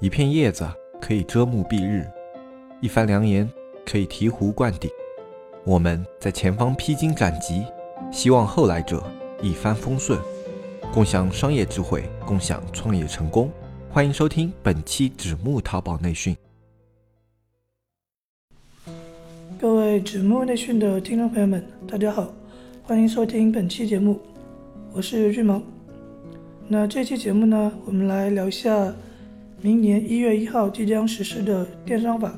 一片叶子可以遮目蔽日，一番良言可以醍醐灌顶。我们在前方披荆斩棘，希望后来者一帆风顺，共享商业智慧，共享创业成功。欢迎收听本期纸木淘宝内训。各位纸木内训的听众朋友们，大家好，欢迎收听本期节目，我是巨萌。那这期节目呢，我们来聊一下。明年一月一号即将实施的电商法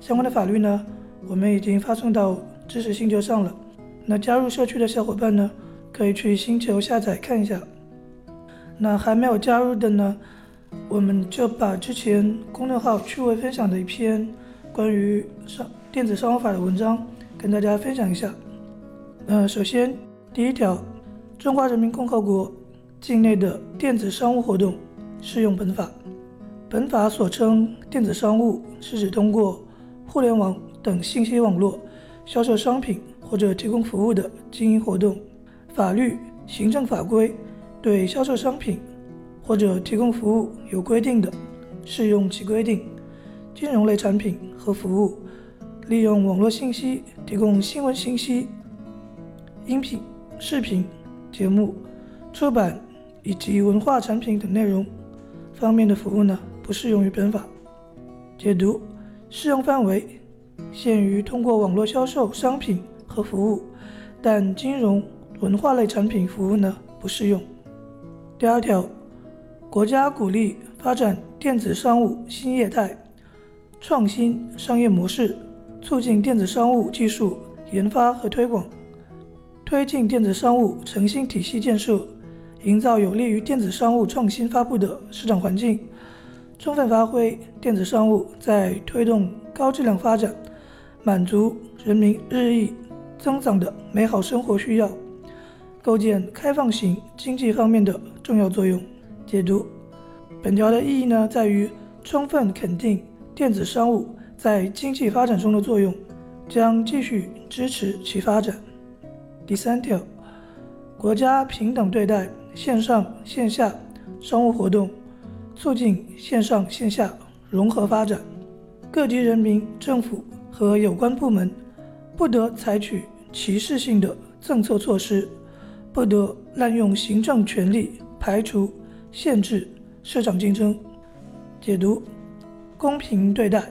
相关的法律呢，我们已经发送到知识星球上了。那加入社区的小伙伴呢，可以去星球下载看一下。那还没有加入的呢，我们就把之前公众号趣味分享的一篇关于商电子商务法的文章跟大家分享一下。呃，首先第一条，中华人民共和国境内的电子商务活动适用本法。本法所称电子商务，是指通过互联网等信息网络销售商品或者提供服务的经营活动。法律、行政法规对销售商品或者提供服务有规定的，适用其规定。金融类产品和服务，利用网络信息提供新闻信息、音频、视频、节目、出版以及文化产品等内容方面的服务呢？不适用于本法。解读适用范围限于通过网络销售商品和服务，但金融文化类产品服务呢不适用。第二条，国家鼓励发展电子商务新业态，创新商业模式，促进电子商务技术研发和推广，推进电子商务诚信体系建设，营造有利于电子商务创新发布的市场环境。充分发挥电子商务在推动高质量发展、满足人民日益增长的美好生活需要、构建开放型经济方面的重要作用。解读本条的意义呢，在于充分肯定电子商务在经济发展中的作用，将继续支持其发展。第三条，国家平等对待线上线下商务活动。促进线上线下融合发展，各级人民政府和有关部门不得采取歧视性的政策措施，不得滥用行政权力排除、限制市场竞争。解读：公平对待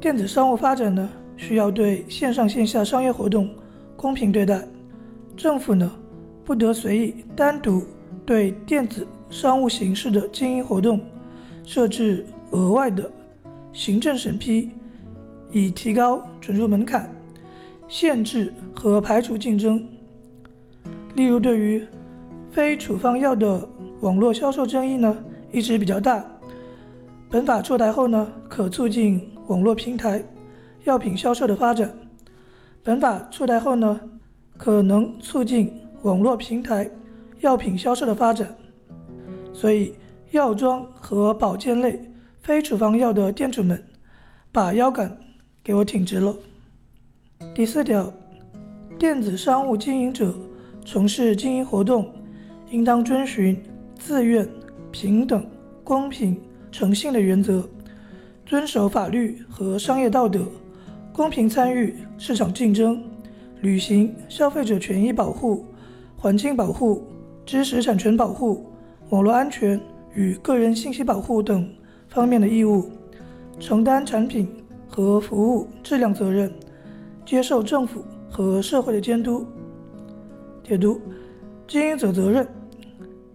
电子商务发展呢，需要对线上线下商业活动公平对待。政府呢，不得随意单独对电子。商务形式的经营活动设置额外的行政审批，以提高准入门槛，限制和排除竞争。例如，对于非处方药的网络销售争议呢，一直比较大。本法出台后呢，可促进网络平台药品销售的发展。本法出台后呢，可能促进网络平台药品销售的发展。所以，药妆和保健类非处方药的店主们，把腰杆给我挺直了。第四条，电子商务经营者从事经营活动，应当遵循自愿、平等、公平、诚信的原则，遵守法律和商业道德，公平参与市场竞争，履行消费者权益保护、环境保护、知识产权保护。网络安全与个人信息保护等方面的义务，承担产品和服务质量责任，接受政府和社会的监督。解读经营者责任。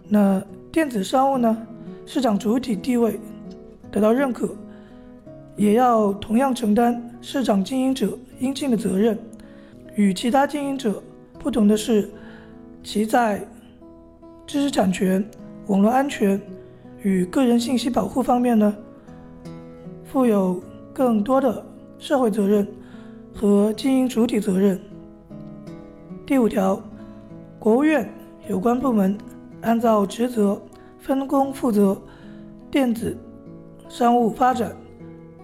那电子商务呢？市场主体地位得到认可，也要同样承担市场经营者应尽的责任。与其他经营者不同的是，其在知识产权。网络安全与个人信息保护方面呢，负有更多的社会责任和经营主体责任。第五条，国务院有关部门按照职责分工负责电子商务发展、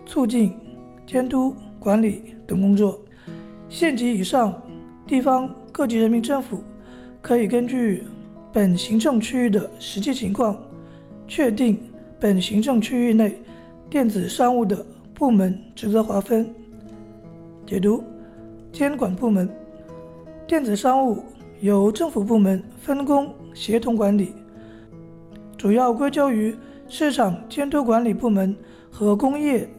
促进、监督管理等工作。县级以上地方各级人民政府可以根据。本行政区域的实际情况，确定本行政区域内电子商务的部门职责划分。解读：监管部门，电子商务由政府部门分工协同管理，主要归咎于市场监督管理部门和工业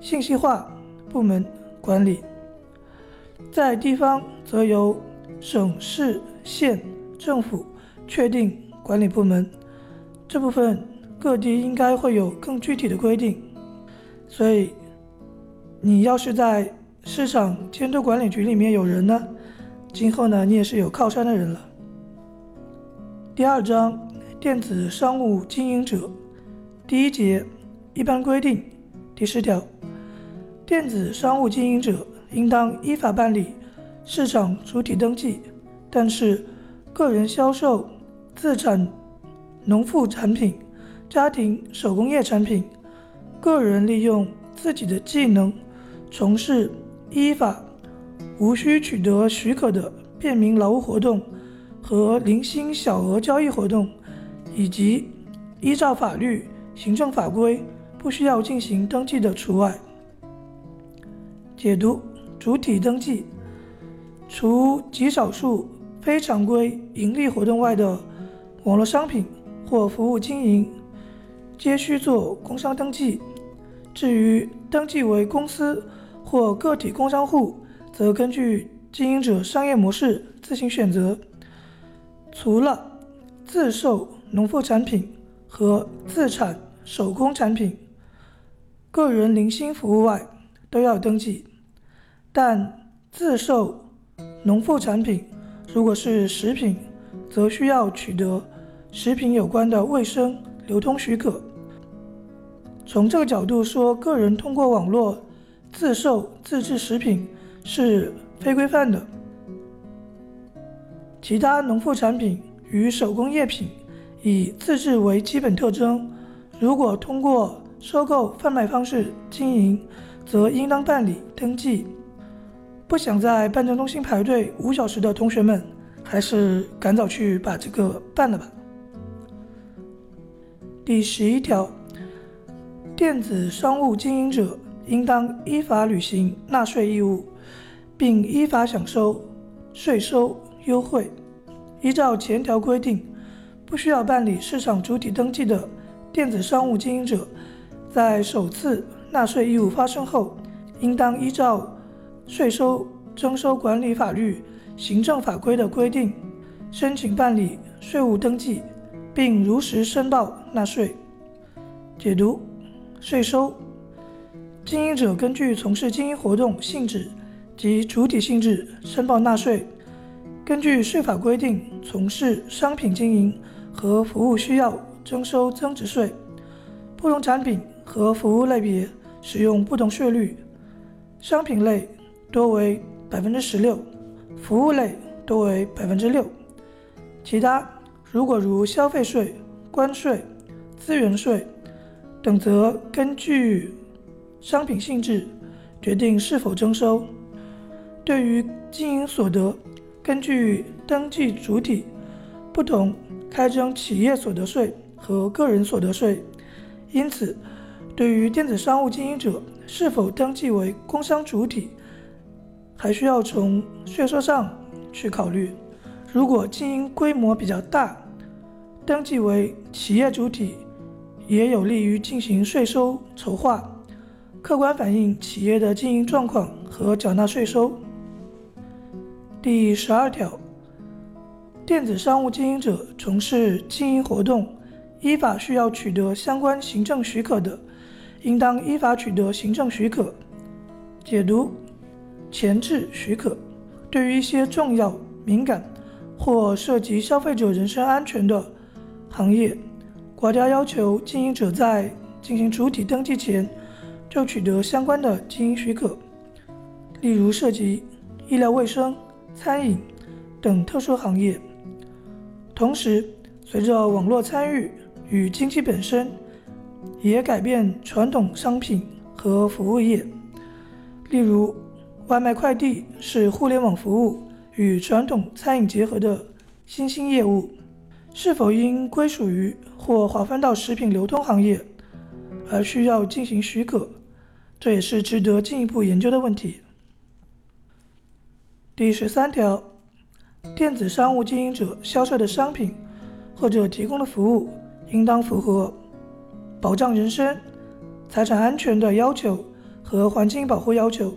信息化部门管理。在地方，则由省市县政府确定管理部门，这部分各地应该会有更具体的规定。所以，你要是在市场监督管理局里面有人呢，今后呢，你也是有靠山的人了。第二章，电子商务经营者，第一节，一般规定，第十条，电子商务经营者。应当依法办理市场主体登记，但是个人销售自产农副产品、家庭手工业产品，个人利用自己的技能从事依法无需取得许可的便民劳务活动和零星小额交易活动，以及依照法律、行政法规不需要进行登记的除外。解读。主体登记，除极少数非常规盈利活动外的网络商品或服务经营，皆需做工商登记。至于登记为公司或个体工商户，则根据经营者商业模式自行选择。除了自售农副产品和自产手工产品、个人零星服务外，都要登记。但自售农副产品，如果是食品，则需要取得食品有关的卫生流通许可。从这个角度说，个人通过网络自售自制食品是非规范的。其他农副产品与手工业品以自制为基本特征，如果通过收购贩卖方式经营，则应当办理登记。不想在办证中心排队五小时的同学们，还是赶早去把这个办了吧。第十一条，电子商务经营者应当依法履行纳税义务，并依法享受税收优惠。依照前条规定，不需要办理市场主体登记的电子商务经营者，在首次纳税义务发生后，应当依照。税收征收管理法律、行政法规的规定，申请办理税务登记，并如实申报纳税。解读：税收经营者根据从事经营活动性质及主体性质申报纳税。根据税法规定，从事商品经营和服务需要征收增值税。不同产品和服务类别使用不同税率。商品类。多为百分之十六，服务类多为百分之六，其他如果如消费税、关税、资源税等，则根据商品性质决定是否征收。对于经营所得，根据登记主体不同，开征企业所得税和个人所得税。因此，对于电子商务经营者是否登记为工商主体，还需要从税收上去考虑。如果经营规模比较大，登记为企业主体，也有利于进行税收筹划，客观反映企业的经营状况和缴纳税收。第十二条，电子商务经营者从事经营活动，依法需要取得相关行政许可的，应当依法取得行政许可。解读。前置许可，对于一些重要、敏感或涉及消费者人身安全的行业，国家要求经营者在进行主体登记前就取得相关的经营许可。例如，涉及医疗卫生、餐饮等特殊行业。同时，随着网络参与与经济本身也改变传统商品和服务业，例如。外卖快递是互联网服务与传统餐饮结合的新兴业务，是否应归属于或划分到食品流通行业，而需要进行许可，这也是值得进一步研究的问题。第十三条，电子商务经营者销售的商品或者提供的服务，应当符合保障人身、财产安全的要求和环境保护要求，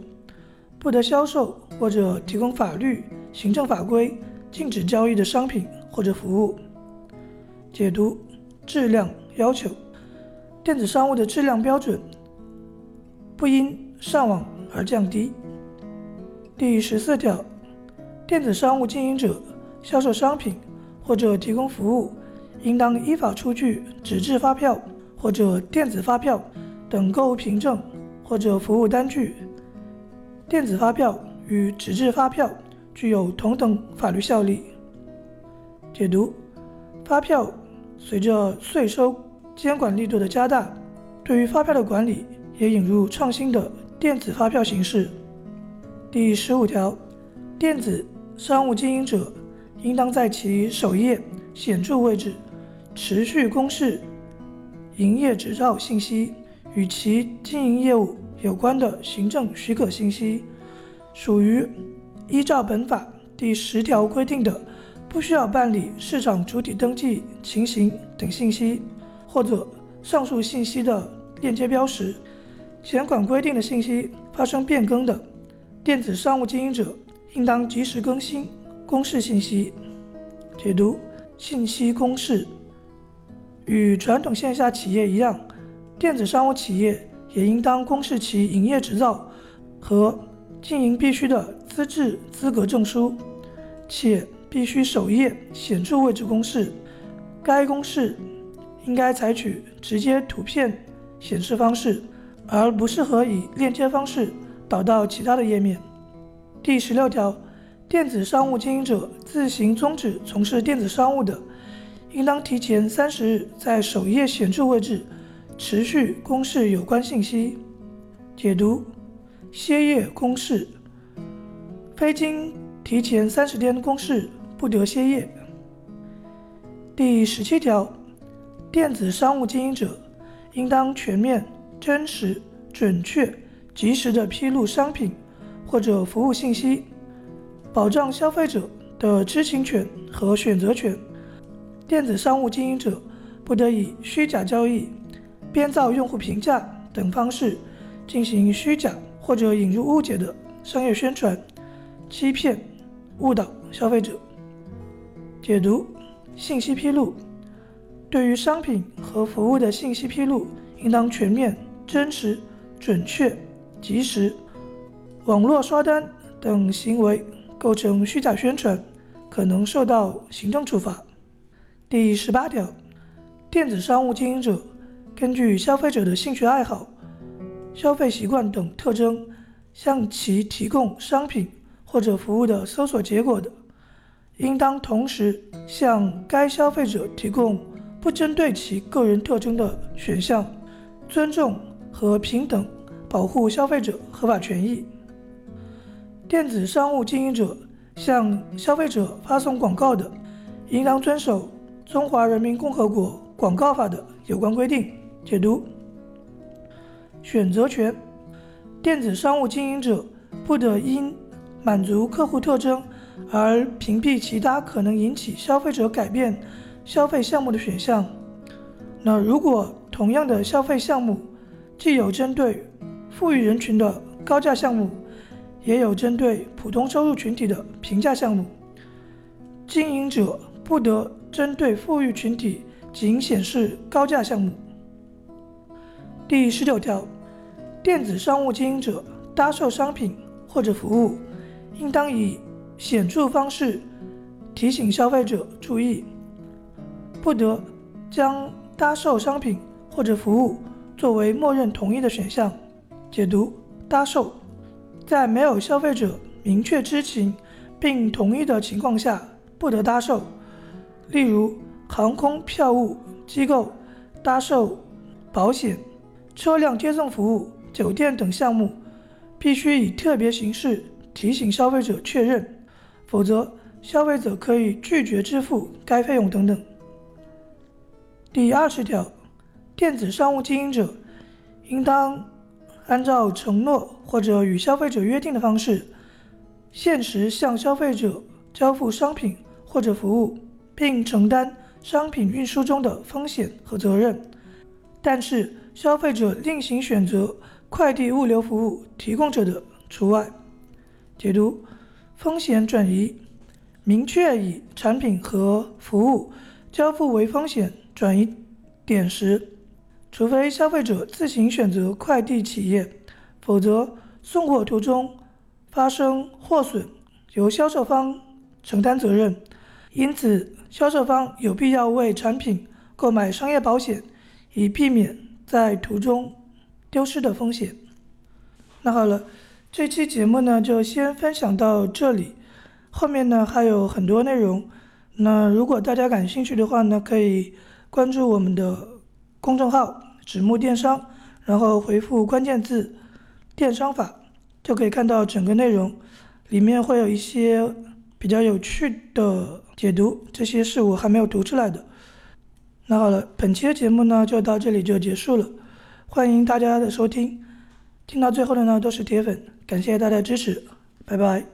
不得销售或者提供法律、行政法规禁止交易的商品或者服务。解读质量要求，电子商务的质量标准不因上网而降低。第十四条。电子商务经营者销售商品或者提供服务，应当依法出具纸质发票或者电子发票等购物凭证或者服务单据。电子发票与纸质发票具有同等法律效力。解读：发票随着税收监管力度的加大，对于发票的管理也引入创新的电子发票形式。第十五条，电子。商务经营者应当在其首页显著位置持续公示营业执照信息与其经营业务有关的行政许可信息。属于依照本法第十条规定的不需要办理市场主体登记情形等信息，或者上述信息的链接标识，前款规定的信息发生变更的，电子商务经营者。应当及时更新公示信息。解读信息公示与传统线下企业一样，电子商务企业也应当公示其营业执照和经营必须的资质资格证书，且必须首页显著位置公示。该公示应该采取直接图片显示方式，而不适合以链接方式导到其他的页面。第十六条，电子商务经营者自行终止从事电子商务的，应当提前三十日在首页显著位置持续公示有关信息。解读：歇业公示，非经提前三十天公示不得歇业。第十七条，电子商务经营者应当全面、真实、准确、及时的披露商品。或者服务信息，保障消费者的知情权和选择权。电子商务经营者不得以虚假交易、编造用户评价等方式进行虚假或者引入误解的商业宣传，欺骗、误导消费者。解读信息披露，对于商品和服务的信息披露，应当全面、真实、准确、及时。网络刷单等行为构成虚假宣传，可能受到行政处罚。第十八条，电子商务经营者根据消费者的兴趣爱好、消费习惯等特征，向其提供商品或者服务的搜索结果的，应当同时向该消费者提供不针对其个人特征的选项，尊重和平等保护消费者合法权益。电子商务经营者向消费者发送广告的，应当遵守《中华人民共和国广告法》的有关规定。解读：选择权，电子商务经营者不得因满足客户特征而屏蔽其他可能引起消费者改变消费项目的选项。那如果同样的消费项目既有针对富裕人群的高价项目，也有针对普通收入群体的平价项目，经营者不得针对富裕群体仅显示高价项目。第十九条，电子商务经营者搭售商品或者服务，应当以显著方式提醒消费者注意，不得将搭售商品或者服务作为默认同意的选项。解读：搭售。在没有消费者明确知情并同意的情况下，不得搭售。例如，航空票务机构搭售保险、车辆接送服务、酒店等项目，必须以特别形式提醒消费者确认，否则消费者可以拒绝支付该费用等等。第二十条，电子商务经营者应当按照承诺或者与消费者约定的方式，限时向消费者交付商品或者服务，并承担商品运输中的风险和责任。但是，消费者另行选择快递物流服务提供者的除外。解读：风险转移，明确以产品和服务交付为风险转移点时，除非消费者自行选择快递企业，否则送货途中发生货损，由销售方承担责任。因此，销售方有必要为产品购买商业保险。以避免在途中丢失的风险。那好了，这期节目呢就先分享到这里，后面呢还有很多内容。那如果大家感兴趣的话呢，可以关注我们的公众号“纸木电商”，然后回复关键字“电商法”，就可以看到整个内容。里面会有一些比较有趣的解读，这些是我还没有读出来的。那好了，本期的节目呢就到这里就结束了，欢迎大家的收听，听到最后的呢都是铁粉，感谢大家支持，拜拜。